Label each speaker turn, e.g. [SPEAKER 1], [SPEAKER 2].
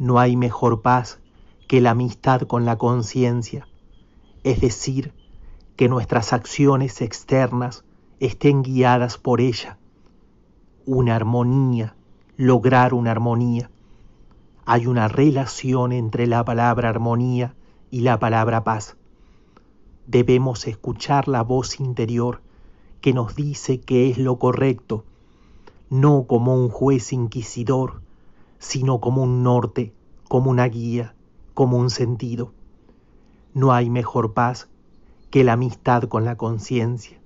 [SPEAKER 1] No hay mejor paz que la amistad con la conciencia, es decir, que nuestras acciones externas estén guiadas por ella. Una armonía, lograr una armonía. Hay una relación entre la palabra armonía y la palabra paz. Debemos escuchar la voz interior que nos dice que es lo correcto, no como un juez inquisidor, sino como un norte, como una guía, como un sentido. No hay mejor paz que la amistad con la conciencia.